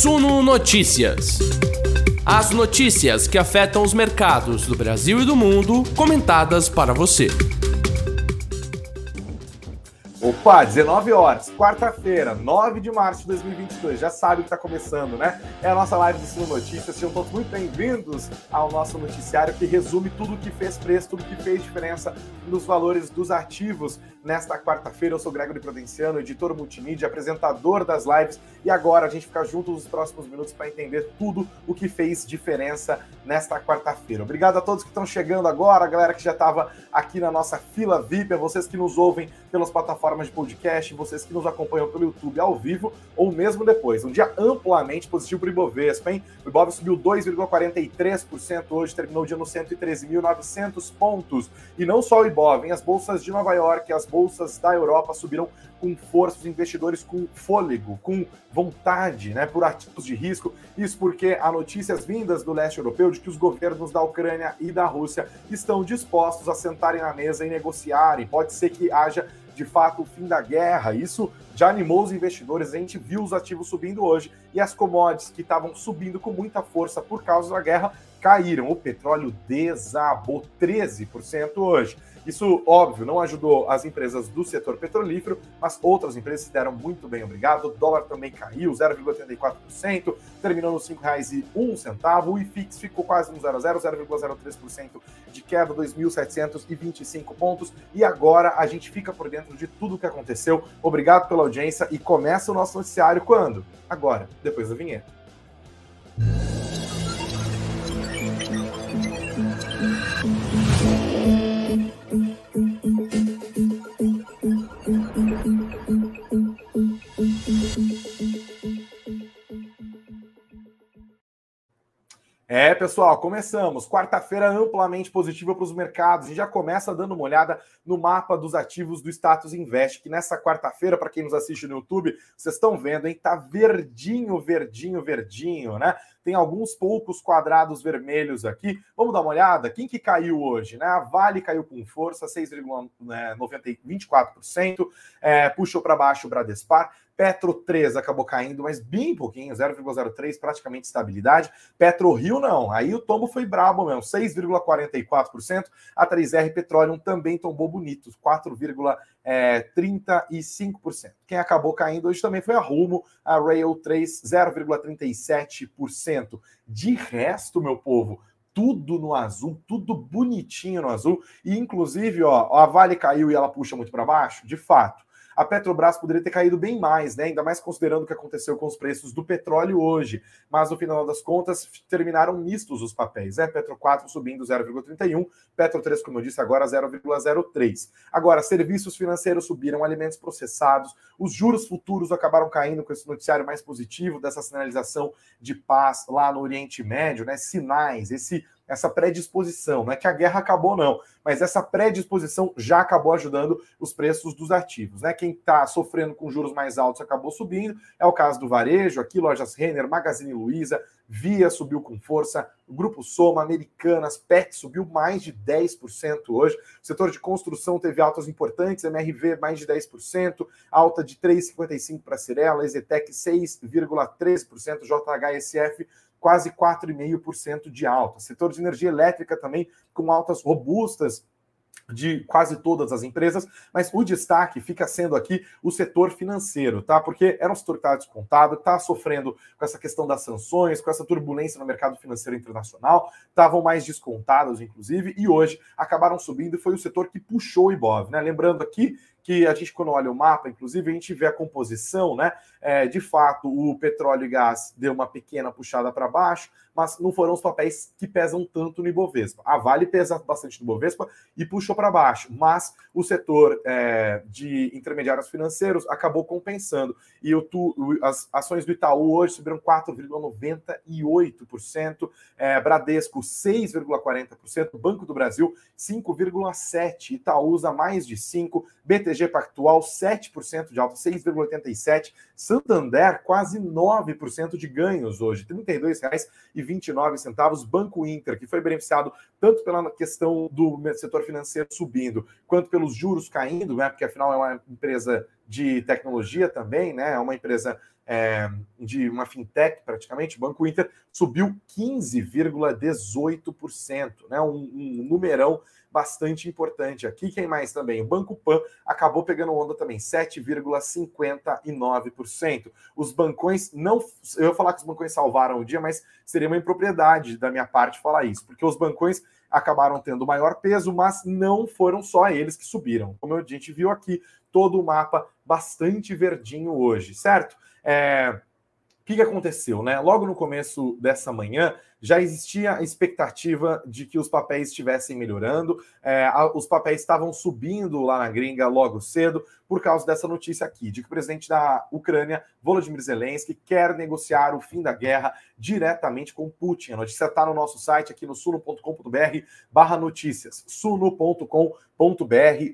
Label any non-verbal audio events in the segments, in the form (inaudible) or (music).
Suno Notícias. As notícias que afetam os mercados do Brasil e do mundo, comentadas para você. Opa, 19 horas, quarta-feira, 9 de março de 2022. Já sabe que está começando, né? É a nossa live do Sul Notícias. Sejam todos muito bem-vindos ao nosso noticiário que resume tudo o que fez preço, tudo o que fez diferença nos valores dos ativos nesta quarta-feira. Eu sou Gregory Prudenciano, editor multimídia, apresentador das lives. E agora a gente fica junto nos próximos minutos para entender tudo o que fez diferença nesta quarta-feira. Obrigado a todos que estão chegando agora, a galera que já estava aqui na nossa fila VIP, a vocês que nos ouvem pelas plataformas de podcast, vocês que nos acompanham pelo YouTube ao vivo ou mesmo depois. Um dia amplamente positivo para o Ibovespa, hein? O Ibov subiu 2,43% hoje, terminou o dia nos 113.900 pontos. E não só o Ibov, hein? As bolsas de Nova York, as bolsas da Europa subiram com força, os investidores com fôlego, com vontade, né, por ativos de risco. Isso porque há notícias vindas do leste europeu de que os governos da Ucrânia e da Rússia estão dispostos a sentarem na mesa e negociarem. Pode ser que haja de fato o fim da guerra. Isso já animou os investidores. A gente viu os ativos subindo hoje e as commodities que estavam subindo com muita força por causa da guerra caíram. O petróleo desabou 13% hoje. Isso, óbvio, não ajudou as empresas do setor petrolífero, mas outras empresas se deram muito bem, obrigado. O dólar também caiu 0,84%, terminou nos R$ 5,01. O IFIX ficou quase no 0 a 0, 0,03% de queda, 2.725 pontos. E agora a gente fica por dentro de tudo o que aconteceu. Obrigado pela audiência e começa o nosso noticiário quando? Agora, depois da vinheta. É, pessoal, começamos. Quarta-feira amplamente positiva para os mercados. A gente já começa dando uma olhada no mapa dos ativos do Status Invest, que nessa quarta-feira, para quem nos assiste no YouTube, vocês estão vendo, hein? Tá verdinho, verdinho, verdinho, né? Tem alguns poucos quadrados vermelhos aqui. Vamos dar uma olhada? Quem que caiu hoje, né? A Vale caiu com força, 6,24%. É, puxou para baixo o Bradespar. Petro 3 acabou caindo, mas bem pouquinho, 0,03, praticamente estabilidade. Petro Rio não, aí o tombo foi brabo mesmo, 6,44%. A 3R Petroleum também tombou bonito, 4,35%. Quem acabou caindo hoje também foi a Rumo, a Rail 3, 0,37%. De resto, meu povo, tudo no azul, tudo bonitinho no azul. E inclusive, ó, a Vale caiu e ela puxa muito para baixo, de fato a Petrobras poderia ter caído bem mais, né? Ainda mais considerando o que aconteceu com os preços do petróleo hoje. Mas no final das contas, terminaram mistos os papéis, né? Petro 4 subindo 0,31, Petro 3, como eu disse, agora 0,03. Agora, serviços financeiros subiram, alimentos processados, os juros futuros acabaram caindo com esse noticiário mais positivo dessa sinalização de paz lá no Oriente Médio, né? Sinais, esse essa predisposição. Não é que a guerra acabou, não, mas essa predisposição já acabou ajudando os preços dos ativos. Né? Quem está sofrendo com juros mais altos acabou subindo. É o caso do varejo, aqui, Lojas Renner, Magazine Luiza, Via subiu com força, Grupo Soma, Americanas, PET subiu mais de 10% hoje. O setor de construção teve altas importantes, MRV mais de 10%, alta de 3,55% para Cirela, Ezetec 6,13%, JHSF quase 4,5% de alta. Setor de energia elétrica também com altas robustas de quase todas as empresas, mas o destaque fica sendo aqui o setor financeiro, tá? Porque era um setor que estava descontado, está sofrendo com essa questão das sanções, com essa turbulência no mercado financeiro internacional, estavam mais descontados, inclusive, e hoje acabaram subindo e foi o setor que puxou o Ibov, né? Lembrando aqui que a gente, quando olha o mapa, inclusive, a gente vê a composição, né? É, de fato, o petróleo e gás deu uma pequena puxada para baixo, mas não foram os papéis que pesam tanto no Ibovespa. A Vale pesa bastante no Ibovespa e puxou para baixo, mas o setor é, de intermediários financeiros acabou compensando. E o, tu, as ações do Itaú hoje subiram 4,98%, é, Bradesco 6,40%, Banco do Brasil 5,7%, Itaúsa mais de 5%, BTG BTG Pactual, 7% de alta, 6,87%. Santander, quase 9% de ganhos hoje, R$ 32,26. 29 centavos. Banco Inter, que foi beneficiado tanto pela questão do setor financeiro subindo, quanto pelos juros caindo, né? Porque afinal é uma empresa de tecnologia também, né? É uma empresa é, de uma fintech praticamente. O Banco Inter subiu 15,18%, né? Um, um numerão bastante importante aqui. Quem mais também? O Banco Pan acabou pegando onda também, 7,59%. Os bancões não. Eu ia falar que os bancões salvaram o dia, mas seria uma impropriedade da minha parte falar isso, porque os bancões acabaram tendo maior peso, mas não foram só eles que subiram. Como a gente viu aqui, todo o mapa bastante verdinho hoje, certo? É, o que, que aconteceu, né? Logo no começo dessa manhã, já existia a expectativa de que os papéis estivessem melhorando, é, os papéis estavam subindo lá na gringa logo cedo, por causa dessa notícia aqui, de que o presidente da Ucrânia, Volodymyr Zelensky, quer negociar o fim da guerra diretamente com Putin. A notícia está no nosso site aqui no suno.com.br barra notícias, suno.com.br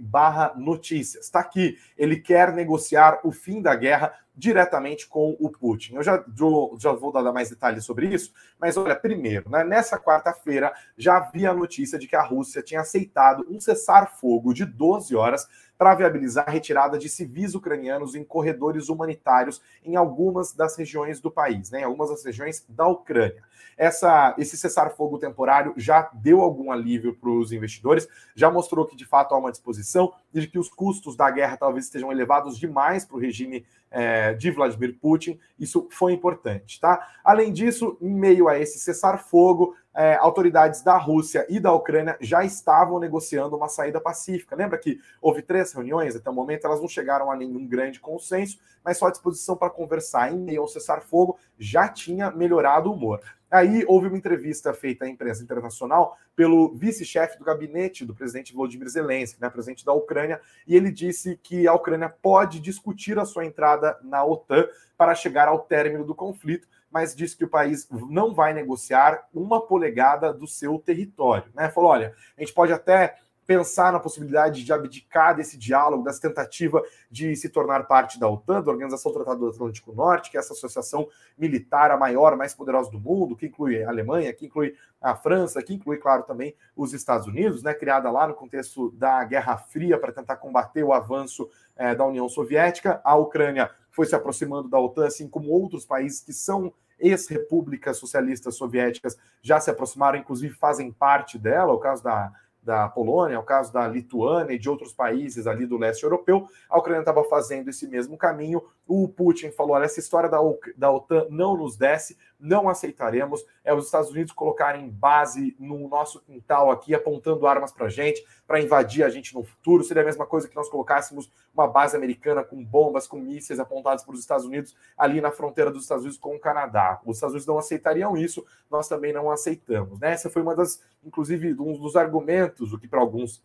barra notícias. Está aqui, ele quer negociar o fim da guerra diretamente com o Putin. Eu já, já vou dar mais detalhes sobre isso, mas olha, primeiro, né, nessa quarta-feira já havia a notícia de que a Rússia tinha aceitado um cessar-fogo de 12 horas para viabilizar a retirada de civis ucranianos em corredores humanitários em algumas das regiões do país, né, em algumas das regiões da Ucrânia. Essa, esse cessar-fogo temporário já deu algum alívio para os investidores, já mostrou que de fato há uma disposição e de que os custos da guerra talvez estejam elevados demais para o regime é, de Vladimir Putin. Isso foi importante, tá? Além disso, em meio a esse cessar-fogo, é, autoridades da Rússia e da Ucrânia já estavam negociando uma saída pacífica. Lembra que houve três reuniões até o momento, elas não chegaram a nenhum grande consenso, mas só a disposição para conversar em meio ao cessar-fogo já tinha melhorado o humor. Aí houve uma entrevista feita à imprensa internacional pelo vice-chefe do gabinete do presidente Volodymyr Zelensky, né, presidente da Ucrânia, e ele disse que a Ucrânia pode discutir a sua entrada na OTAN para chegar ao término do conflito, mas disse que o país não vai negociar uma polegada do seu território. Né? Falou: olha, a gente pode até pensar na possibilidade de abdicar desse diálogo, dessa tentativa de se tornar parte da OTAN, da Organização do Tratado do Atlântico Norte, que é essa associação militar a maior, mais poderosa do mundo, que inclui a Alemanha, que inclui a França, que inclui, claro, também os Estados Unidos, né, criada lá no contexto da Guerra Fria para tentar combater o avanço é, da União Soviética. A Ucrânia foi se aproximando da OTAN, assim como outros países que são ex-repúblicas socialistas soviéticas já se aproximaram, inclusive fazem parte dela, o caso da da Polônia, o caso da Lituânia e de outros países ali do leste europeu, a Ucrânia estava fazendo esse mesmo caminho. O Putin falou: olha, essa história da, da OTAN não nos desce, não aceitaremos. É os Estados Unidos colocarem base no nosso quintal aqui, apontando armas para a gente, para invadir a gente no futuro. Seria a mesma coisa que nós colocássemos uma base americana com bombas, com mísseis apontados para os Estados Unidos ali na fronteira dos Estados Unidos com o Canadá. Os Estados Unidos não aceitariam isso, nós também não aceitamos. Né? Essa foi uma das, inclusive, um dos argumentos, o que para alguns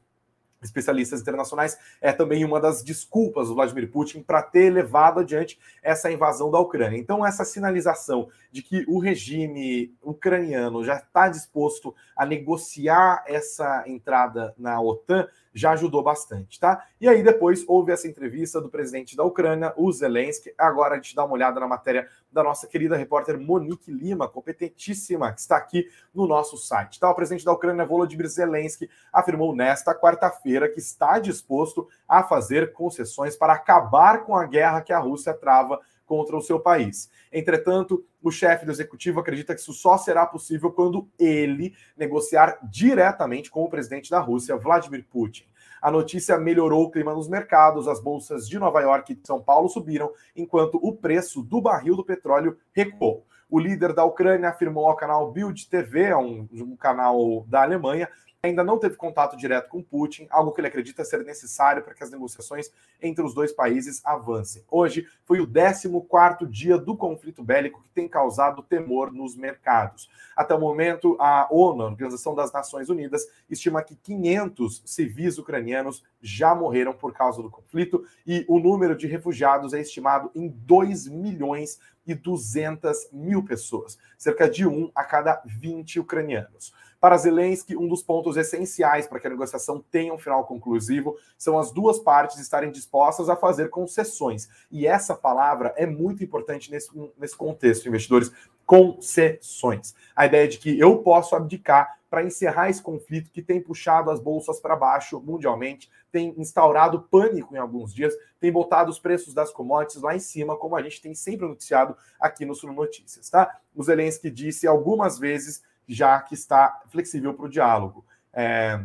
especialistas internacionais, é também uma das desculpas do Vladimir Putin para ter levado adiante essa invasão da Ucrânia. Então, essa sinalização de que o regime ucraniano já está disposto a negociar essa entrada na OTAN já ajudou bastante, tá? E aí depois houve essa entrevista do presidente da Ucrânia, o Zelensky. Agora a gente dá uma olhada na matéria da nossa querida repórter Monique Lima, competentíssima, que está aqui no nosso site. Tá? O presidente da Ucrânia, Volodymyr Zelensky, afirmou nesta quarta-feira que está disposto a fazer concessões para acabar com a guerra que a Rússia trava contra o seu país. Entretanto, o chefe do executivo acredita que isso só será possível quando ele negociar diretamente com o presidente da Rússia, Vladimir Putin. A notícia melhorou o clima nos mercados, as bolsas de Nova York e de São Paulo subiram, enquanto o preço do barril do petróleo recuou. O líder da Ucrânia afirmou ao canal Bild TV, um, um canal da Alemanha, ainda não teve contato direto com Putin, algo que ele acredita ser necessário para que as negociações entre os dois países avancem. Hoje foi o 14º dia do conflito bélico que tem causado temor nos mercados. Até o momento, a ONU, a Organização das Nações Unidas, estima que 500 civis ucranianos já morreram por causa do conflito e o número de refugiados é estimado em 2 milhões e 200 mil pessoas, cerca de um a cada 20 ucranianos. Para Zelensky, um dos pontos essenciais para que a negociação tenha um final conclusivo são as duas partes estarem dispostas a fazer concessões. E essa palavra é muito importante nesse, nesse contexto, investidores. Concessões. A ideia de que eu posso abdicar para encerrar esse conflito que tem puxado as bolsas para baixo mundialmente, tem instaurado pânico em alguns dias, tem botado os preços das commodities lá em cima, como a gente tem sempre noticiado aqui no Sul Notícias, tá? O Zelensky disse algumas vezes já que está flexível para o diálogo. É,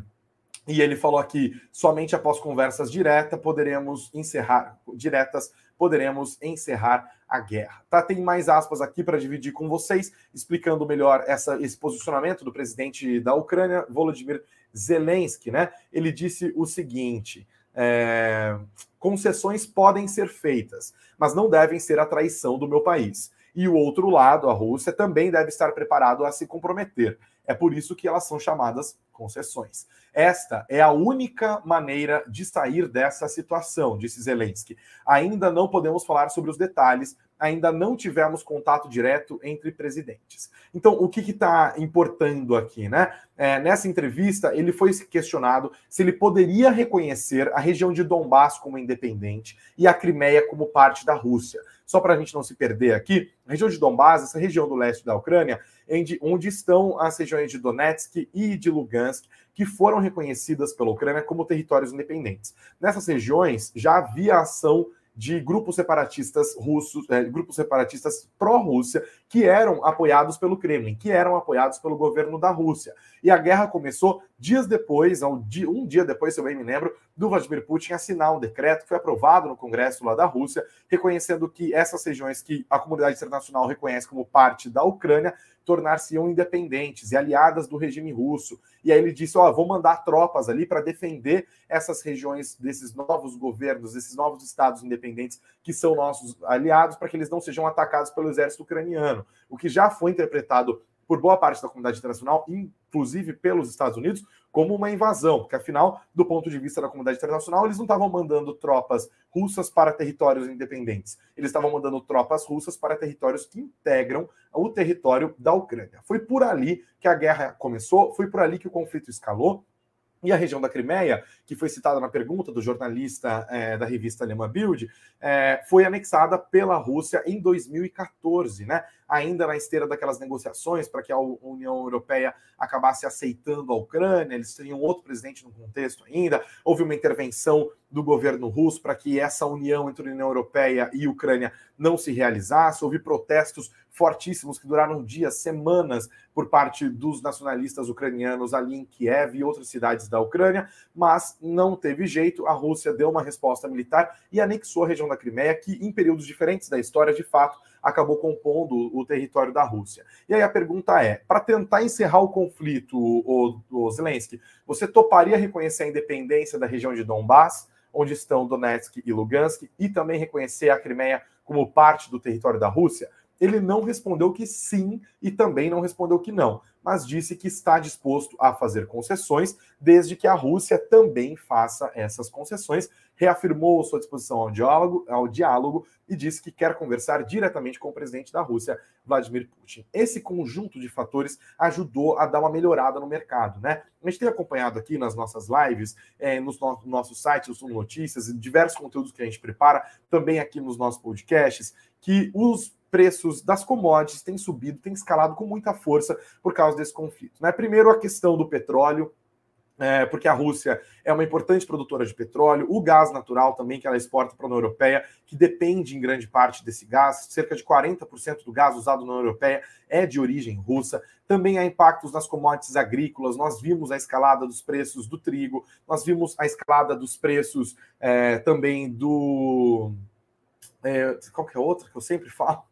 e ele falou aqui: somente após conversas diretas poderemos encerrar diretas poderemos encerrar a guerra. Tá? Tem mais aspas aqui para dividir com vocês, explicando melhor essa, esse posicionamento do presidente da Ucrânia, Volodymyr Zelensky. Né? Ele disse o seguinte: é, concessões podem ser feitas, mas não devem ser a traição do meu país. E o outro lado, a Rússia, também deve estar preparado a se comprometer. É por isso que elas são chamadas concessões. Esta é a única maneira de sair dessa situação, disse Zelensky. Ainda não podemos falar sobre os detalhes, ainda não tivemos contato direto entre presidentes. Então, o que está importando aqui, né? É, nessa entrevista, ele foi questionado se ele poderia reconhecer a região de Donbass como independente e a Crimeia como parte da Rússia. Só para a gente não se perder aqui, a região de Donbass, essa região do leste da Ucrânia, onde estão as regiões de Donetsk e de Lugansk, que foram reconhecidas pela Ucrânia como territórios independentes. Nessas regiões já havia ação de grupos separatistas russos, é, grupos separatistas pró-Rússia, que eram apoiados pelo Kremlin, que eram apoiados pelo governo da Rússia. E a guerra começou dias depois, um dia depois, se eu bem me lembro, do Vladimir Putin assinar um decreto que foi aprovado no Congresso lá da Rússia, reconhecendo que essas regiões que a comunidade internacional reconhece como parte da Ucrânia tornar-se-iam independentes e aliadas do regime russo. E aí ele disse: Ó, oh, vou mandar tropas ali para defender essas regiões desses novos governos, desses novos estados independentes que são nossos aliados, para que eles não sejam atacados pelo exército ucraniano. O que já foi interpretado por boa parte da comunidade internacional, inclusive pelos Estados Unidos, como uma invasão, porque afinal, do ponto de vista da comunidade internacional, eles não estavam mandando tropas russas para territórios independentes, eles estavam mandando tropas russas para territórios que integram o território da Ucrânia. Foi por ali que a guerra começou, foi por ali que o conflito escalou, e a região da Crimeia, que foi citada na pergunta do jornalista é, da revista alemã Bild, é, foi anexada pela Rússia em 2014, né? ainda na esteira daquelas negociações para que a União Europeia acabasse aceitando a Ucrânia, eles tinham outro presidente no contexto ainda, houve uma intervenção do governo russo para que essa união entre a União Europeia e Ucrânia não se realizasse, houve protestos fortíssimos que duraram dias, semanas, por parte dos nacionalistas ucranianos ali em Kiev e outras cidades da Ucrânia, mas não teve jeito, a Rússia deu uma resposta militar e anexou a região da Crimeia, que em períodos diferentes da história, de fato, acabou compondo o território da Rússia. E aí a pergunta é: para tentar encerrar o conflito, o, o Zelensky, você toparia reconhecer a independência da região de Donbass, onde estão Donetsk e Lugansk, e também reconhecer a Crimeia como parte do território da Rússia? Ele não respondeu que sim e também não respondeu que não, mas disse que está disposto a fazer concessões, desde que a Rússia também faça essas concessões. Reafirmou sua disposição ao diálogo, ao diálogo e disse que quer conversar diretamente com o presidente da Rússia, Vladimir Putin. Esse conjunto de fatores ajudou a dar uma melhorada no mercado, né? A gente tem acompanhado aqui nas nossas lives, é, nos no, no nosso site, no Notícias, diversos conteúdos que a gente prepara, também aqui nos nossos podcasts, que os preços das commodities têm subido, têm escalado com muita força por causa desse conflito. Né? Primeiro, a questão do petróleo, é, porque a Rússia é uma importante produtora de petróleo, o gás natural também que ela exporta para a União Europeia, que depende em grande parte desse gás, cerca de 40% do gás usado na União Europeia é de origem russa. Também há impactos nas commodities agrícolas, nós vimos a escalada dos preços do trigo, nós vimos a escalada dos preços é, também do. É, qual que é outra que eu sempre falo?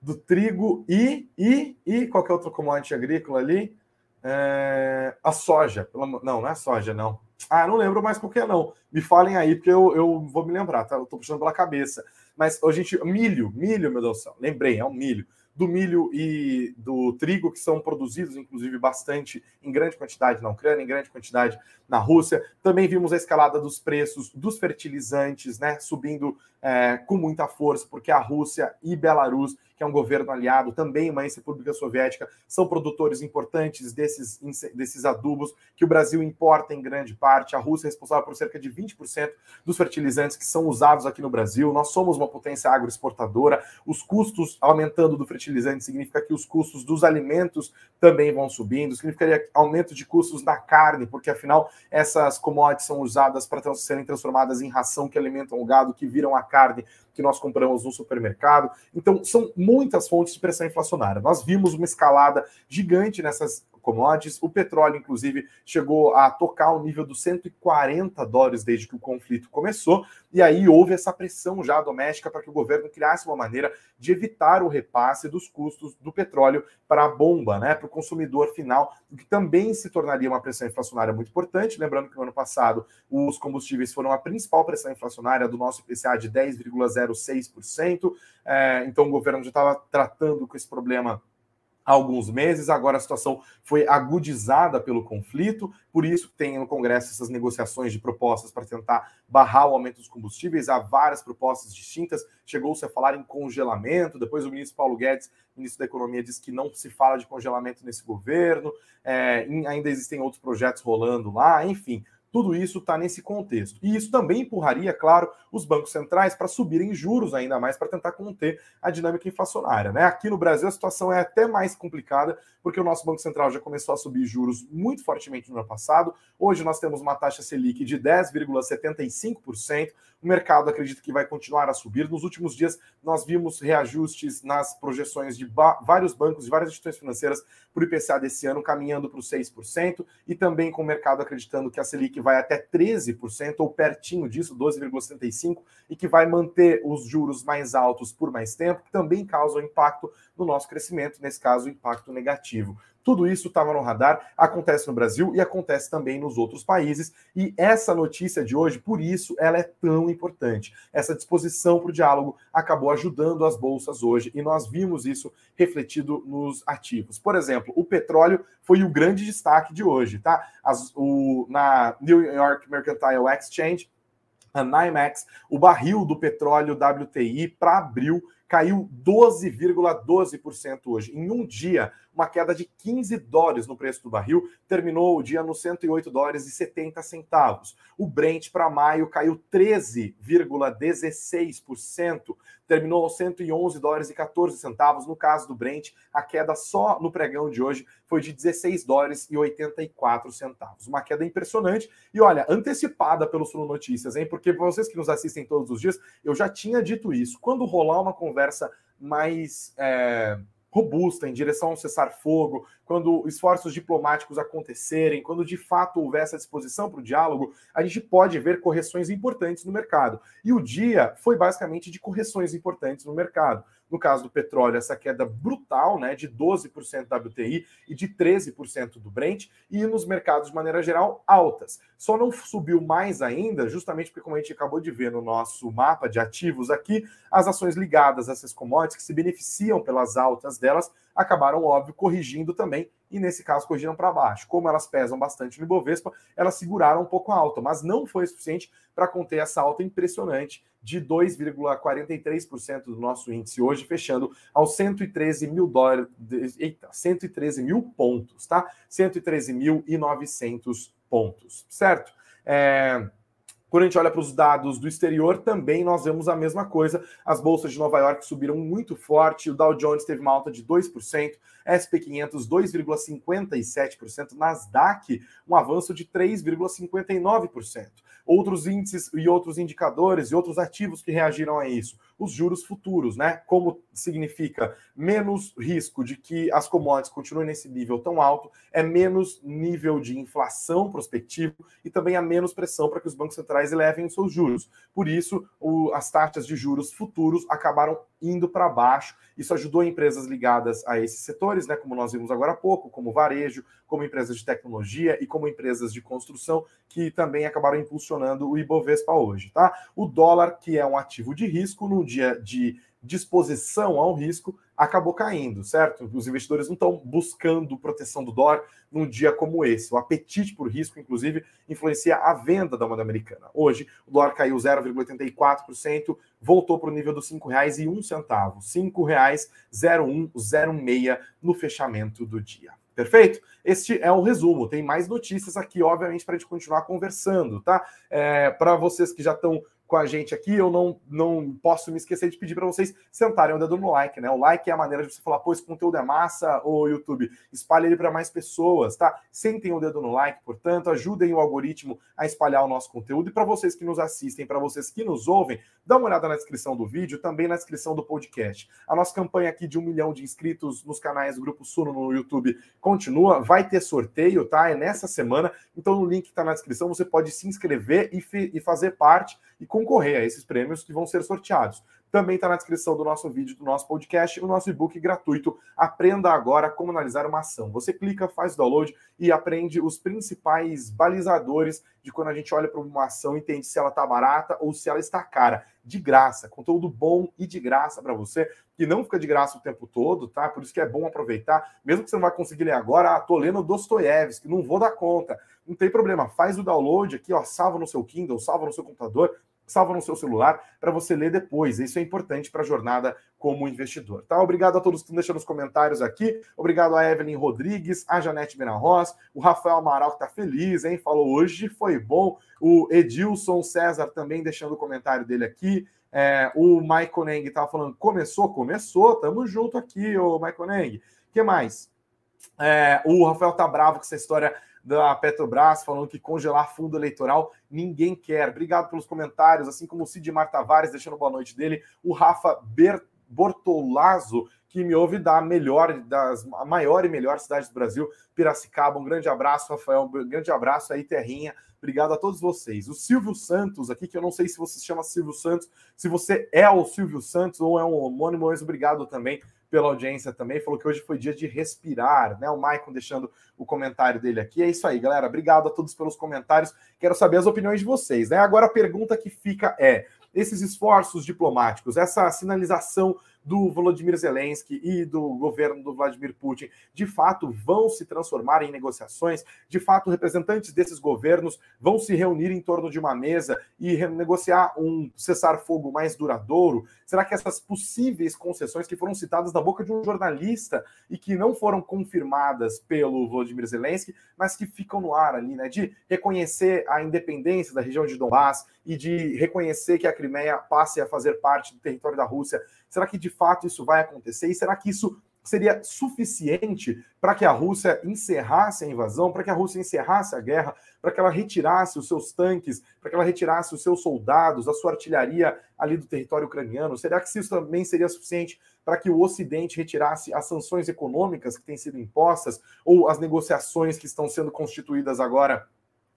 Do trigo e, e, e qualquer outro commodity agrícola ali? É, a soja. Não, não é soja, não. Ah, não lembro mais qual é, não. Me falem aí, porque eu, eu vou me lembrar, tá? Eu tô puxando pela cabeça. Mas, a gente, milho, milho, meu Deus do céu. Lembrei, é um milho do milho e do trigo, que são produzidos, inclusive, bastante em grande quantidade na Ucrânia, em grande quantidade na Rússia. Também vimos a escalada dos preços dos fertilizantes, né, subindo é, com muita força, porque a Rússia e Belarus, que é um governo aliado, também uma ex-república soviética, são produtores importantes desses, desses adubos que o Brasil importa em grande parte. A Rússia é responsável por cerca de 20% dos fertilizantes que são usados aqui no Brasil. Nós somos uma potência agroexportadora. Os custos aumentando do fertilizante significa que os custos dos alimentos também vão subindo, significaria aumento de custos da carne, porque afinal essas commodities são usadas para serem transformadas em ração que alimentam o gado, que viram a carne que nós compramos no supermercado. Então, são muitas fontes de pressão inflacionária. Nós vimos uma escalada gigante nessas commodities. O petróleo, inclusive, chegou a tocar o nível dos 140 dólares desde que o conflito começou. E aí houve essa pressão já doméstica para que o governo criasse uma maneira de evitar o repasse dos custos do petróleo para a bomba, né, para o consumidor final, o que também se tornaria uma pressão inflacionária muito importante. Lembrando que no ano passado os combustíveis foram a principal pressão inflacionária do nosso IPCA de 10,06%. É, então o governo já estava tratando com esse problema há alguns meses, agora a situação foi agudizada pelo conflito, por isso tem no Congresso essas negociações de propostas para tentar barrar o aumento dos combustíveis, há várias propostas distintas, chegou-se a falar em congelamento, depois o ministro Paulo Guedes, ministro da Economia, disse que não se fala de congelamento nesse governo, é, ainda existem outros projetos rolando lá, enfim, tudo isso está nesse contexto. E isso também empurraria, claro, os bancos centrais para subirem juros ainda mais para tentar conter a dinâmica inflacionária. Né? Aqui no Brasil a situação é até mais complicada, porque o nosso Banco Central já começou a subir juros muito fortemente no ano passado. Hoje nós temos uma taxa Selic de 10,75%. O mercado acredita que vai continuar a subir. Nos últimos dias, nós vimos reajustes nas projeções de vários bancos, de várias instituições financeiras, para o IPCA desse ano, caminhando para os 6%, e também com o mercado acreditando que a Selic vai até 13%, ou pertinho disso, 12,75%, e que vai manter os juros mais altos por mais tempo, que também causa um impacto no nosso crescimento, nesse caso, impacto negativo. Tudo isso estava no radar, acontece no Brasil e acontece também nos outros países. E essa notícia de hoje, por isso, ela é tão importante. Essa disposição para o diálogo acabou ajudando as bolsas hoje e nós vimos isso refletido nos ativos. Por exemplo, o petróleo foi o grande destaque de hoje, tá? As, o, na New York Mercantile Exchange, a NYMEX, o barril do petróleo WTI para abril caiu 12,12% hoje. Em um dia, uma queda de 15 dólares no preço do barril, terminou o dia nos 108 dólares e 70 centavos. O Brent para maio caiu 13,16%, terminou aos 111 dólares e 14 centavos. No caso do Brent, a queda só no pregão de hoje foi de 16 dólares e 84 centavos. Uma queda impressionante e olha, antecipada pelo Sul Notícias, hein? Porque vocês que nos assistem todos os dias, eu já tinha dito isso. Quando rolar uma conversa mais é, robusta em direção ao cessar-fogo, quando esforços diplomáticos acontecerem, quando de fato houver essa disposição para o diálogo, a gente pode ver correções importantes no mercado. E o dia foi basicamente de correções importantes no mercado. No caso do petróleo, essa queda brutal, né, de 12% da WTI e de 13% do Brent, e nos mercados de maneira geral altas. Só não subiu mais ainda, justamente porque como a gente acabou de ver no nosso mapa de ativos aqui, as ações ligadas a essas commodities que se beneficiam pelas altas delas acabaram, óbvio, corrigindo também, e nesse caso corrigiram para baixo. Como elas pesam bastante no Ibovespa, elas seguraram um pouco a alta, mas não foi suficiente para conter essa alta impressionante de 2,43% do nosso índice hoje, fechando aos 113 mil dólares, eita, 113 mil pontos, tá? 113.900 pontos, certo? É... Quando a gente olha para os dados do exterior, também nós vemos a mesma coisa. As bolsas de Nova York subiram muito forte, o Dow Jones teve uma alta de 2%, SP500 2,57%, Nasdaq um avanço de 3,59%. Outros índices e outros indicadores e outros ativos que reagiram a isso os juros futuros, né? Como significa menos risco de que as commodities continuem nesse nível tão alto, é menos nível de inflação prospectivo e também há menos pressão para que os bancos centrais elevem os seus juros. Por isso, o, as taxas de juros futuros acabaram indo para baixo. Isso ajudou empresas ligadas a esses setores, né? Como nós vimos agora há pouco, como varejo, como empresas de tecnologia e como empresas de construção, que também acabaram impulsionando o Ibovespa hoje, tá? O dólar, que é um ativo de risco, no dia de disposição ao risco acabou caindo, certo? Os investidores não estão buscando proteção do dólar num dia como esse. O apetite por risco, inclusive, influencia a venda da moeda americana. Hoje, o dólar caiu 0,84%, voltou para o nível dos R$ 5,01, R$ 5,0106 no fechamento do dia. Perfeito? Este é o resumo. Tem mais notícias aqui, obviamente, para a gente continuar conversando, tá? É, para vocês que já estão com a gente aqui, eu não, não posso me esquecer de pedir para vocês sentarem o dedo no like, né? O like é a maneira de você falar, pô, esse conteúdo é massa, o YouTube, espalhe ele para mais pessoas, tá? Sentem o dedo no like, portanto, ajudem o algoritmo a espalhar o nosso conteúdo. E para vocês que nos assistem, para vocês que nos ouvem, dá uma olhada na descrição do vídeo, também na descrição do podcast. A nossa campanha aqui de um milhão de inscritos nos canais do Grupo Suno no YouTube continua, vai ter sorteio, tá? É nessa semana, então o link está na descrição, você pode se inscrever e, e fazer parte e concorrer a esses prêmios que vão ser sorteados. Também está na descrição do nosso vídeo, do nosso podcast, o nosso e-book gratuito. Aprenda agora como analisar uma ação. Você clica, faz download e aprende os principais balizadores de quando a gente olha para uma ação e entende se ela está barata ou se ela está cara. De graça, conteúdo bom e de graça para você, que não fica de graça o tempo todo, tá? Por isso que é bom aproveitar, mesmo que você não vai conseguir ler agora, ah, tô lendo Dostoiévski, não vou dar conta. Não tem problema, faz o download aqui, ó, salva no seu Kindle, salva no seu computador, salva no seu celular para você ler depois. Isso é importante para a jornada como investidor. Tá? Obrigado a todos que estão deixando os comentários aqui. Obrigado a Evelyn Rodrigues, a Janete Benarroz, o Rafael Amaral que está feliz, hein? Falou hoje foi bom. O Edilson César também deixando o comentário dele aqui. É, o Michael Neng estava falando, começou, começou, tamo junto aqui, o Michael Neng. O que mais? É, o Rafael tá bravo com essa história da Petrobras falando que congelar fundo eleitoral ninguém quer. Obrigado pelos comentários, assim como o Sidmar Tavares deixando boa noite dele, o Rafa Ber Bortolazzo, que me ouve da melhor, das a maior e melhor cidade do Brasil, Piracicaba. Um grande abraço, Rafael. Um grande abraço aí, Terrinha. Obrigado a todos vocês. O Silvio Santos, aqui, que eu não sei se você se chama Silvio Santos, se você é o Silvio Santos ou é um homônimo, mas obrigado também pela audiência também. Falou que hoje foi dia de respirar, né? O Maicon deixando o comentário dele aqui. É isso aí, galera. Obrigado a todos pelos comentários. Quero saber as opiniões de vocês, né? Agora a pergunta que fica é: esses esforços diplomáticos, essa sinalização do Volodymyr Zelensky e do governo do Vladimir Putin de fato vão se transformar em negociações? De fato, representantes desses governos vão se reunir em torno de uma mesa e negociar um cessar-fogo mais duradouro? Será que essas possíveis concessões que foram citadas da boca de um jornalista e que não foram confirmadas pelo Volodymyr Zelensky, mas que ficam no ar ali, né? De reconhecer a independência da região de Donbass e de reconhecer que a Crimeia passe a fazer parte do território da Rússia Será que de fato isso vai acontecer? E será que isso seria suficiente para que a Rússia encerrasse a invasão, para que a Rússia encerrasse a guerra, para que ela retirasse os seus tanques, para que ela retirasse os seus soldados, a sua artilharia ali do território ucraniano? Será que isso também seria suficiente para que o Ocidente retirasse as sanções econômicas que têm sido impostas ou as negociações que estão sendo constituídas agora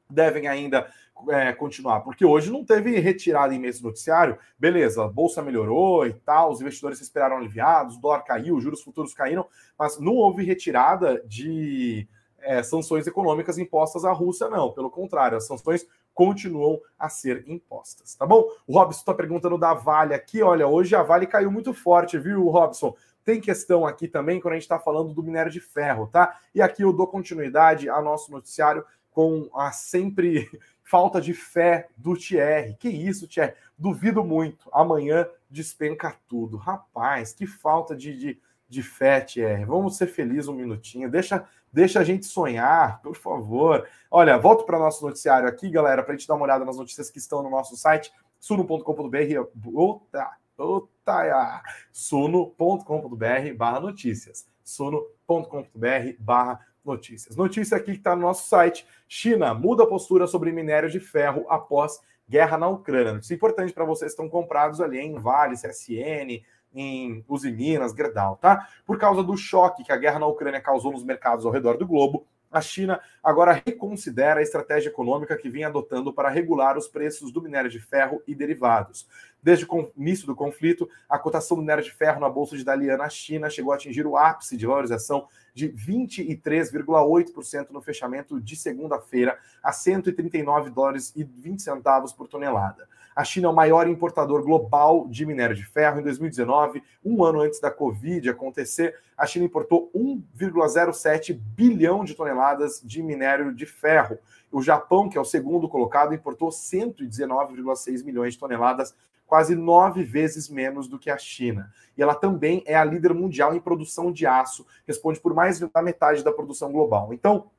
devem ainda é, continuar, porque hoje não teve retirada em mês noticiário, beleza, a bolsa melhorou e tal, os investidores esperaram aliviados, o dólar caiu, os juros futuros caíram, mas não houve retirada de é, sanções econômicas impostas à Rússia, não, pelo contrário, as sanções continuam a ser impostas, tá bom? O Robson está perguntando da Vale aqui, olha, hoje a Vale caiu muito forte, viu, Robson? Tem questão aqui também quando a gente está falando do minério de ferro, tá? E aqui eu dou continuidade ao nosso noticiário com a sempre (laughs) falta de fé do Thierry. Que isso, Thierry? Duvido muito. Amanhã despenca tudo. Rapaz, que falta de, de, de fé, Thierry. Vamos ser felizes um minutinho. Deixa, deixa a gente sonhar, por favor. Olha, volto para nosso noticiário aqui, galera, para a gente dar uma olhada nas notícias que estão no nosso site, suno.com.br. Ota, ota, suno.com.br barra notícias. suno.com.br barra notícias. Notícia aqui que está no nosso site. China muda a postura sobre minério de ferro após guerra na Ucrânia. Isso é importante para vocês que estão comprados ali em Vale, CSN, em Uzi Minas, Gerdau, tá? Por causa do choque que a guerra na Ucrânia causou nos mercados ao redor do globo, a China agora reconsidera a estratégia econômica que vinha adotando para regular os preços do minério de ferro e derivados. Desde o início do conflito, a cotação do minério de ferro na bolsa de Dalian na China chegou a atingir o ápice de valorização de 23,8% no fechamento de segunda-feira a 139 dólares e 20 centavos por tonelada. A China é o maior importador global de minério de ferro. Em 2019, um ano antes da Covid acontecer, a China importou 1,07 bilhão de toneladas de minério de ferro. O Japão, que é o segundo colocado, importou 119,6 milhões de toneladas, quase nove vezes menos do que a China. E ela também é a líder mundial em produção de aço, responde por mais da metade da produção global. Então,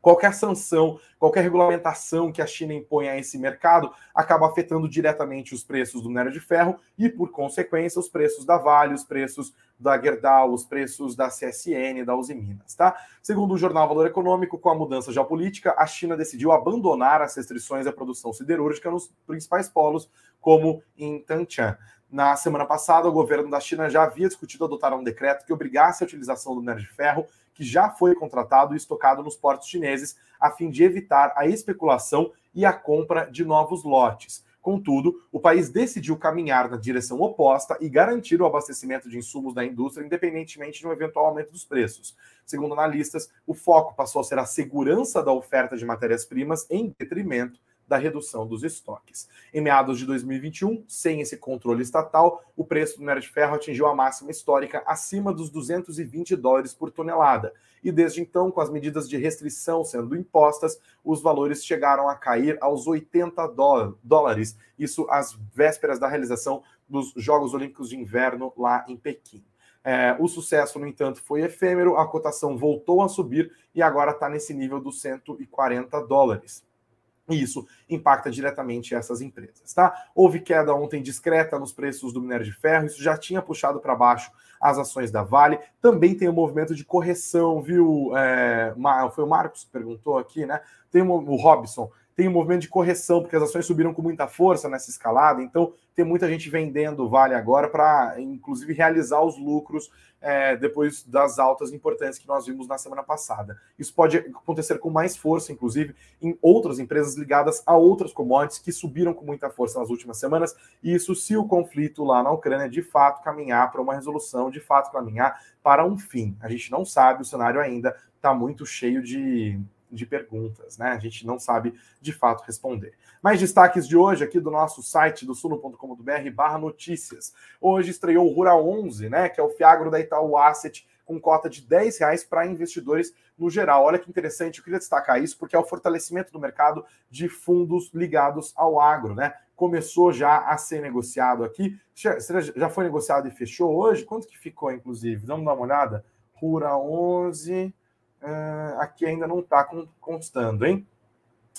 qualquer sanção, qualquer regulamentação que a China impõe a esse mercado acaba afetando diretamente os preços do minério de ferro e, por consequência, os preços da Vale, os preços da Gerdau, os preços da CSN, da Uzi Minas, tá? Segundo o jornal Valor Econômico, com a mudança geopolítica, a China decidiu abandonar as restrições à produção siderúrgica nos principais polos, como em Tanchan. Na semana passada, o governo da China já havia discutido adotar um decreto que obrigasse a utilização do minério de ferro que já foi contratado e estocado nos portos chineses, a fim de evitar a especulação e a compra de novos lotes. Contudo, o país decidiu caminhar na direção oposta e garantir o abastecimento de insumos da indústria, independentemente de um eventual aumento dos preços. Segundo analistas, o foco passou a ser a segurança da oferta de matérias-primas em detrimento da redução dos estoques. Em meados de 2021, sem esse controle estatal, o preço do minério de ferro atingiu a máxima histórica acima dos 220 dólares por tonelada. E desde então, com as medidas de restrição sendo impostas, os valores chegaram a cair aos 80 dólares. Isso às vésperas da realização dos Jogos Olímpicos de Inverno lá em Pequim. É, o sucesso, no entanto, foi efêmero, a cotação voltou a subir e agora está nesse nível dos 140 dólares. E isso impacta diretamente essas empresas, tá? Houve queda ontem discreta nos preços do minério de ferro, isso já tinha puxado para baixo as ações da Vale. Também tem um movimento de correção, viu? É, foi o Marcos que perguntou aqui, né? Tem o Robson, tem um movimento de correção, porque as ações subiram com muita força nessa escalada, então tem muita gente vendendo Vale agora para, inclusive, realizar os lucros é, depois das altas importantes que nós vimos na semana passada. Isso pode acontecer com mais força, inclusive, em outras empresas ligadas a outras commodities que subiram com muita força nas últimas semanas, e isso se o conflito lá na Ucrânia de fato caminhar para uma resolução, de fato caminhar para um fim. A gente não sabe, o cenário ainda está muito cheio de de perguntas, né? A gente não sabe de fato responder. Mais destaques de hoje aqui do nosso site do suno.com.br barra notícias. Hoje estreou o Rura 11, né? Que é o Fiagro da Itaú Asset com cota de 10 reais para investidores no geral. Olha que interessante, eu queria destacar isso porque é o fortalecimento do mercado de fundos ligados ao agro, né? Começou já a ser negociado aqui. Já foi negociado e fechou hoje? Quanto que ficou, inclusive? Vamos dar uma olhada? Rura 11 uh, aqui ainda não está constando, hein?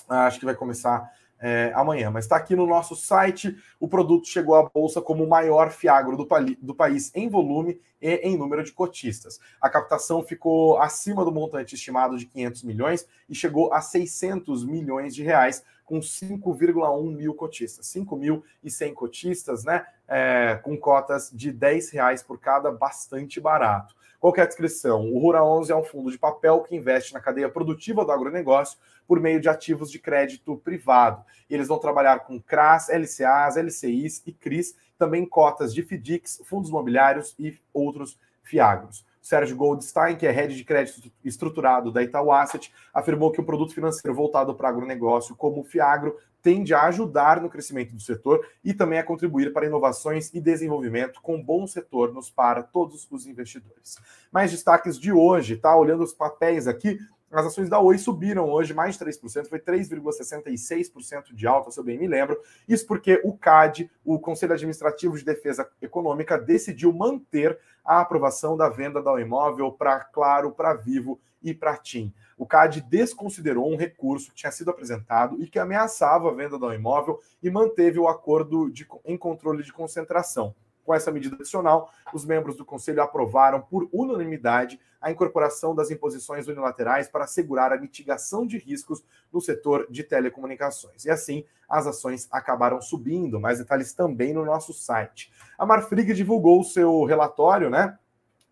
Acho que vai começar é, amanhã, mas está aqui no nosso site. O produto chegou à bolsa como o maior fiagro do, do, país em volume e em número de cotistas. A captação ficou acima do montante estimado de 500 milhões e chegou a 600 milhões de reais, com 5,1 mil cotistas. 5.100 cotistas, né? É, com cotas de 10 reais por cada, bastante barato. Qual é a descrição? O Rura 11 é um fundo de papel que investe na cadeia produtiva do agronegócio por meio de ativos de crédito privado. E eles vão trabalhar com CRAS, LCAs, LCIs e CRIs, também cotas de FDICs, fundos imobiliários e outros fiagros. Sérgio Goldstein, que é head de crédito estruturado da Itaú Asset, afirmou que o produto financeiro voltado para agronegócio, como o Fiagro, tende a ajudar no crescimento do setor e também a contribuir para inovações e desenvolvimento com bons retornos para todos os investidores. Mais destaques de hoje, tá? Olhando os papéis aqui, as ações da Oi subiram hoje mais de 3%, foi 3,66% de alta, se eu bem me lembro. Isso porque o CAD, o Conselho Administrativo de Defesa Econômica, decidiu manter a aprovação da venda do imóvel para Claro, para Vivo e para TIM. O CAD desconsiderou um recurso que tinha sido apresentado e que ameaçava a venda do imóvel e manteve o acordo de, em controle de concentração. Com essa medida adicional, os membros do Conselho aprovaram por unanimidade a incorporação das imposições unilaterais para assegurar a mitigação de riscos no setor de telecomunicações. E assim, as ações acabaram subindo. Mais detalhes também no nosso site. A Marfrig divulgou o seu relatório, né?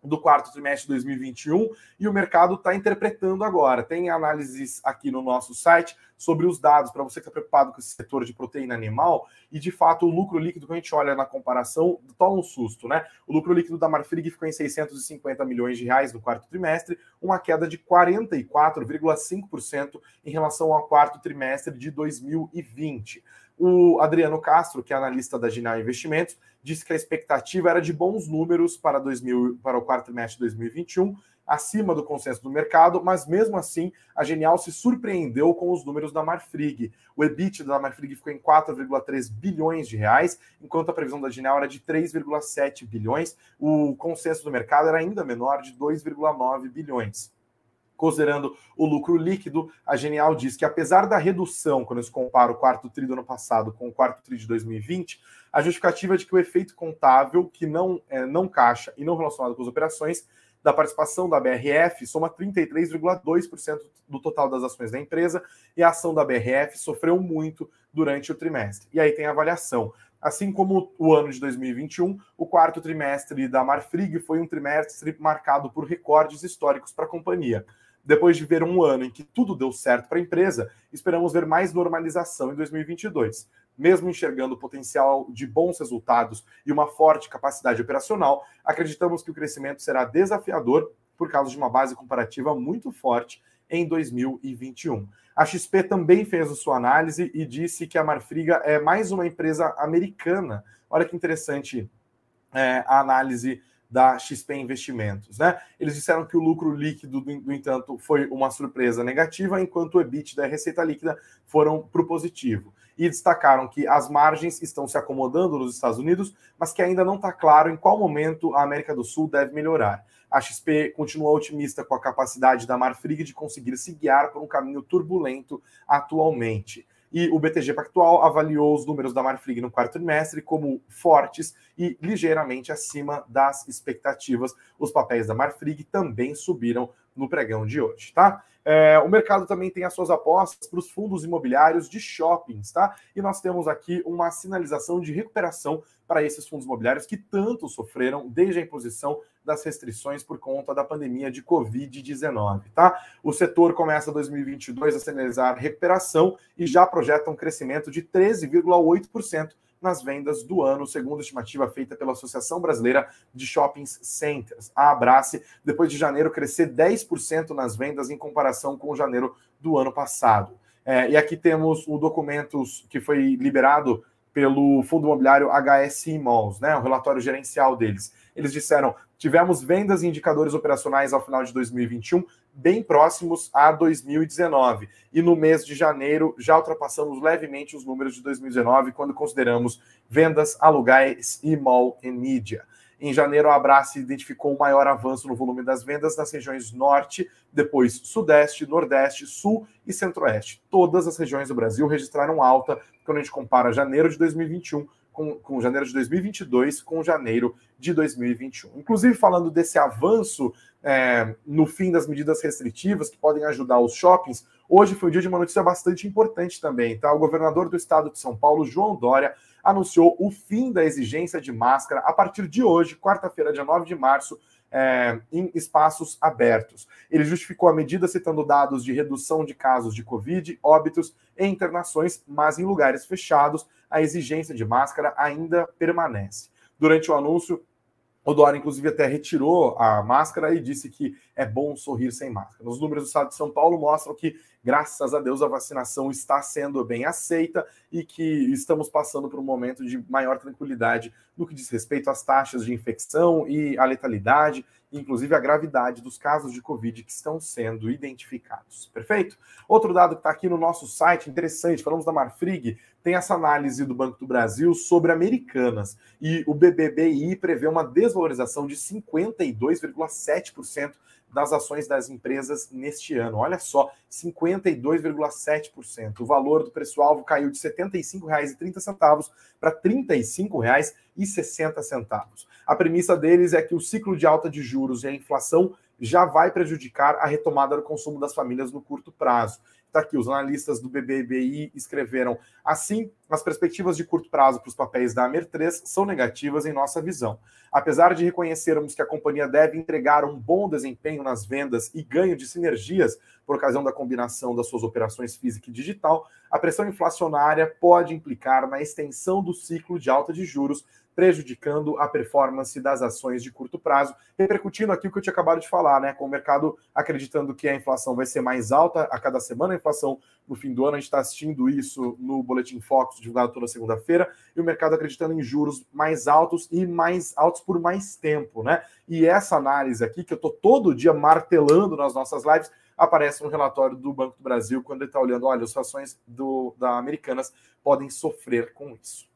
Do quarto trimestre de 2021 e o mercado está interpretando agora. Tem análises aqui no nosso site sobre os dados para você que está preocupado com esse setor de proteína animal e de fato o lucro líquido que a gente olha na comparação toma um susto, né? O lucro líquido da Marfrig ficou em 650 milhões de reais no quarto trimestre, uma queda de 44,5% em relação ao quarto trimestre de 2020. O Adriano Castro, que é analista da Genial Investimentos, disse que a expectativa era de bons números para, 2000, para o quarto trimestre de 2021, acima do consenso do mercado, mas mesmo assim a Genial se surpreendeu com os números da Marfrig. O EBIT da Marfrig ficou em 4,3 bilhões de reais, enquanto a previsão da Genial era de 3,7 bilhões. O consenso do mercado era ainda menor, de 2,9 bilhões. Considerando o lucro líquido, a Genial diz que apesar da redução, quando se compara o quarto tri do ano passado com o quarto tri de 2020, a justificativa é de que o efeito contábil, que não, é, não caixa e não relacionado com as operações, da participação da BRF soma 33,2% do total das ações da empresa e a ação da BRF sofreu muito durante o trimestre. E aí tem a avaliação. Assim como o ano de 2021, o quarto trimestre da Marfrig foi um trimestre marcado por recordes históricos para a companhia. Depois de ver um ano em que tudo deu certo para a empresa, esperamos ver mais normalização em 2022 mesmo enxergando o potencial de bons resultados e uma forte capacidade operacional, acreditamos que o crescimento será desafiador por causa de uma base comparativa muito forte em 2021. A XP também fez a sua análise e disse que a Marfriga é mais uma empresa americana. Olha que interessante é, a análise da XP Investimentos. Né? Eles disseram que o lucro líquido, no entanto, foi uma surpresa negativa, enquanto o EBIT da receita líquida foram para o positivo e destacaram que as margens estão se acomodando nos Estados Unidos, mas que ainda não está claro em qual momento a América do Sul deve melhorar. A XP continua otimista com a capacidade da Marfrig de conseguir se guiar por um caminho turbulento atualmente. E o BTG Pactual avaliou os números da Marfrig no quarto trimestre como fortes e ligeiramente acima das expectativas. Os papéis da Marfrig também subiram no pregão de hoje, tá? É, o mercado também tem as suas apostas para os fundos imobiliários de shoppings, tá? E nós temos aqui uma sinalização de recuperação para esses fundos imobiliários que tanto sofreram desde a imposição das restrições por conta da pandemia de Covid-19, tá? O setor começa 2022 a sinalizar recuperação e já projeta um crescimento de 13,8% nas vendas do ano, segundo a estimativa feita pela Associação Brasileira de Shopping Centers, a Abrace, depois de janeiro crescer 10% nas vendas em comparação com janeiro do ano passado. É, e aqui temos o documento que foi liberado pelo Fundo Imobiliário HSI Malls, né, o relatório gerencial deles. Eles disseram: tivemos vendas e indicadores operacionais ao final de 2021 bem próximos a 2019. E no mês de janeiro já ultrapassamos levemente os números de 2019 quando consideramos vendas, aluguéis e mall e mídia. Em janeiro, a Abrace identificou um maior avanço no volume das vendas nas regiões Norte, depois Sudeste, Nordeste, Sul e Centro-Oeste. Todas as regiões do Brasil registraram alta quando a gente compara janeiro de 2021 com, com janeiro de 2022 com janeiro de 2021. Inclusive, falando desse avanço é, no fim das medidas restritivas que podem ajudar os shoppings, hoje foi o dia de uma notícia bastante importante também, tá? O governador do estado de São Paulo, João Dória, anunciou o fim da exigência de máscara a partir de hoje, quarta-feira, dia 9 de março, é, em espaços abertos. Ele justificou a medida citando dados de redução de casos de Covid, óbitos e internações, mas em lugares fechados, a exigência de máscara ainda permanece. Durante o anúncio, o Dória, inclusive, até retirou a máscara e disse que é bom sorrir sem máscara. Os números do estado de São Paulo mostram que, graças a Deus, a vacinação está sendo bem aceita e que estamos passando por um momento de maior tranquilidade no que diz respeito às taxas de infecção e à letalidade inclusive a gravidade dos casos de Covid que estão sendo identificados. Perfeito? Outro dado que está aqui no nosso site, interessante, falamos da Marfrig, tem essa análise do Banco do Brasil sobre Americanas. E o BBBI prevê uma desvalorização de 52,7% das ações das empresas neste ano. Olha só, 52,7%. O valor do preço-alvo caiu de R$ 75,30 para R$ 35,60. A premissa deles é que o ciclo de alta de juros e a inflação já vai prejudicar a retomada do consumo das famílias no curto prazo. Está aqui, os analistas do BBBI escreveram assim, as perspectivas de curto prazo para os papéis da Amer3 são negativas em nossa visão. Apesar de reconhecermos que a companhia deve entregar um bom desempenho nas vendas e ganho de sinergias por ocasião da combinação das suas operações física e digital, a pressão inflacionária pode implicar na extensão do ciclo de alta de juros prejudicando a performance das ações de curto prazo, repercutindo aqui o que eu tinha acabado de falar, né? Com o mercado acreditando que a inflação vai ser mais alta a cada semana, a inflação no fim do ano, a gente está assistindo isso no Boletim Focus, divulgado toda segunda-feira, e o mercado acreditando em juros mais altos e mais altos por mais tempo, né? E essa análise aqui, que eu estou todo dia martelando nas nossas lives, aparece no relatório do Banco do Brasil, quando ele está olhando, olha, as ações do, da Americanas podem sofrer com isso.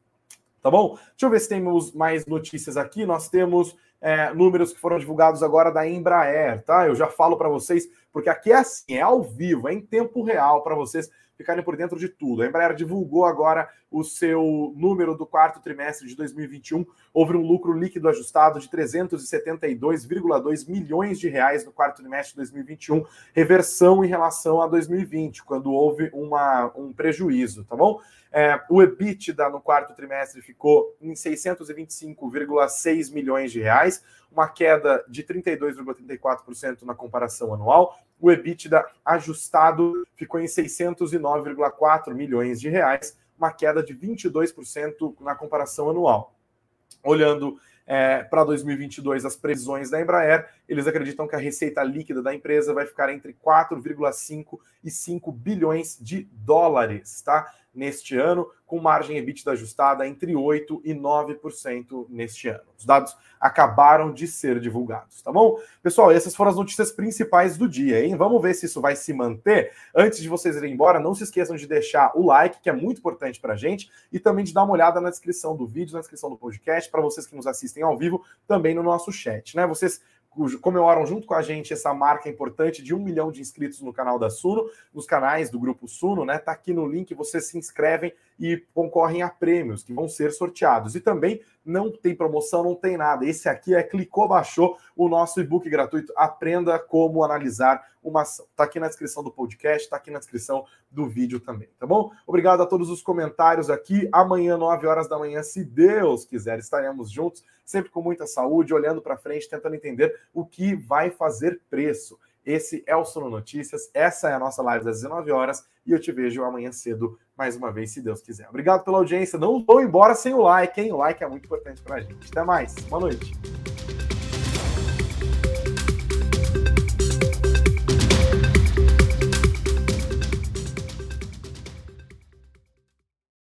Tá bom? Deixa eu ver se temos mais notícias aqui. Nós temos é, números que foram divulgados agora da Embraer, tá? Eu já falo para vocês, porque aqui é assim, é ao vivo, é em tempo real para vocês ficarem por dentro de tudo. A Embraer divulgou agora o seu número do quarto trimestre de 2021. Houve um lucro líquido ajustado de 372,2 milhões de reais no quarto trimestre de 2021, reversão em relação a 2020, quando houve uma, um prejuízo, tá bom? É, o EBITDA no quarto trimestre ficou em 625,6 milhões de reais, uma queda de 32,34% na comparação anual. O EBITDA ajustado ficou em 609,4 milhões de reais, uma queda de 22% na comparação anual. Olhando é, para 2022 as previsões da Embraer, eles acreditam que a receita líquida da empresa vai ficar entre 4,5 e 5 bilhões de dólares, tá? Neste ano, com margem EBITDA ajustada entre 8 e 9% neste ano. Os dados acabaram de ser divulgados, tá bom? Pessoal, essas foram as notícias principais do dia, hein? Vamos ver se isso vai se manter. Antes de vocês irem embora, não se esqueçam de deixar o like, que é muito importante para a gente, e também de dar uma olhada na descrição do vídeo, na descrição do podcast, para vocês que nos assistem ao vivo, também no nosso chat, né? Vocês comemoram junto com a gente essa marca importante de um milhão de inscritos no canal da Suno, nos canais do Grupo Suno, né? Tá aqui no link, vocês se inscrevem e concorrem a prêmios que vão ser sorteados. E também não tem promoção, não tem nada. Esse aqui é clicou, baixou o nosso e-book gratuito. Aprenda como analisar uma ação. Tá aqui na descrição do podcast, tá aqui na descrição do vídeo também, tá bom? Obrigado a todos os comentários aqui. Amanhã, 9 horas da manhã, se Deus quiser, estaremos juntos, sempre com muita saúde, olhando para frente, tentando entender o que vai fazer preço. Esse é o Sono Notícias, essa é a nossa live das 19 horas e eu te vejo amanhã cedo mais uma vez, se Deus quiser. Obrigado pela audiência. Não vou embora sem o like, hein? O like é muito importante para a gente. Até mais. Boa noite.